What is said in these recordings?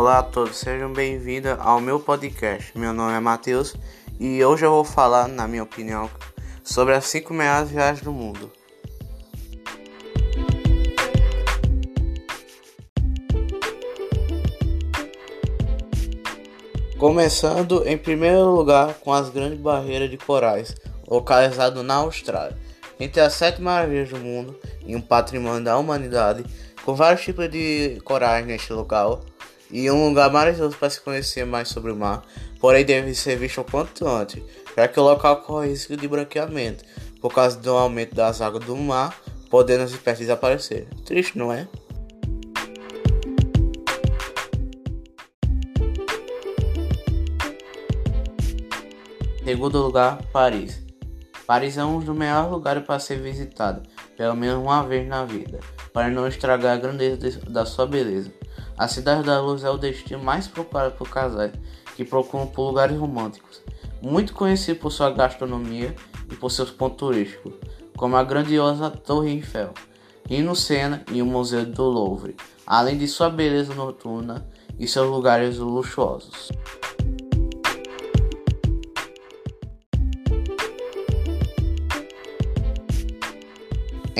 Olá a todos, sejam bem-vindos ao meu podcast. Meu nome é Matheus e hoje eu vou falar, na minha opinião, sobre as 5 melhores viagens do mundo. Começando em primeiro lugar com as grandes barreiras de corais, localizado na Austrália, entre as sete maravilhas do mundo e um patrimônio da humanidade, com vários tipos de corais neste local e um lugar maravilhoso para se conhecer mais sobre o mar, porém deve ser visto o quanto antes, já que o local corre risco de branqueamento por causa do aumento das águas do mar, podendo as espécies desaparecer. Triste, não é? Segundo lugar, Paris. Paris é um dos melhores lugares para ser visitado, pelo menos uma vez na vida, para não estragar a grandeza da sua beleza. A Cidade da Luz é o destino mais procurado por casais que procuram por lugares românticos, muito conhecido por sua gastronomia e por seus pontos turísticos, como a grandiosa Torre Eiffel, Rino Sena e o Museu do Louvre, além de sua beleza noturna e seus lugares luxuosos.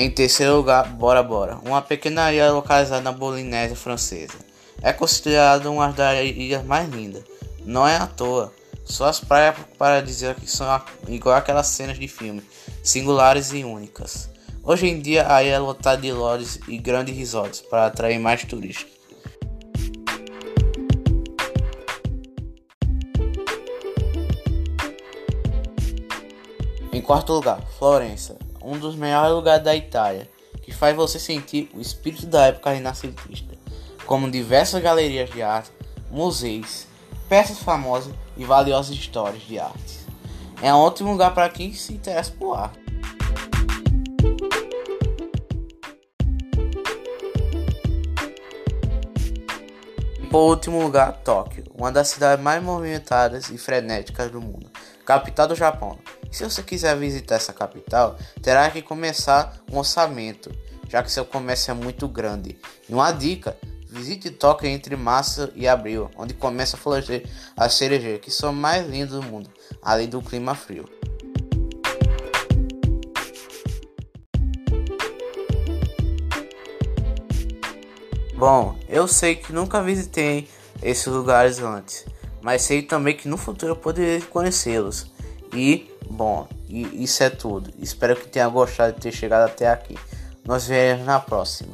Em terceiro lugar, Bora Bora, uma pequena ilha localizada na Polinésia Francesa. É considerada uma das ilhas mais lindas. Não é à toa. Suas praias para dizer que são igual aquelas cenas de filme, singulares e únicas. Hoje em dia a ilha é lotada de lojas e grandes resorts para atrair mais turistas. Em quarto lugar, Florença um dos melhores lugares da Itália, que faz você sentir o espírito da época renascentista, como diversas galerias de arte, museus, peças famosas e valiosas histórias de arte. É um ótimo lugar para quem se interessa por arte. Por último lugar, Tóquio, uma das cidades mais movimentadas e frenéticas do mundo, capital do Japão. Se você quiser visitar essa capital, terá que começar um orçamento, já que seu comércio é muito grande. E uma dica: visite Tóquio entre março e abril, onde começa a florescer as cerejeiras, que são mais lindas do mundo, além do clima frio. Bom, eu sei que nunca visitei esses lugares antes, mas sei também que no futuro eu poderia conhecê-los. E Bom, e isso é tudo. Espero que tenha gostado de ter chegado até aqui. Nos vemos na próxima.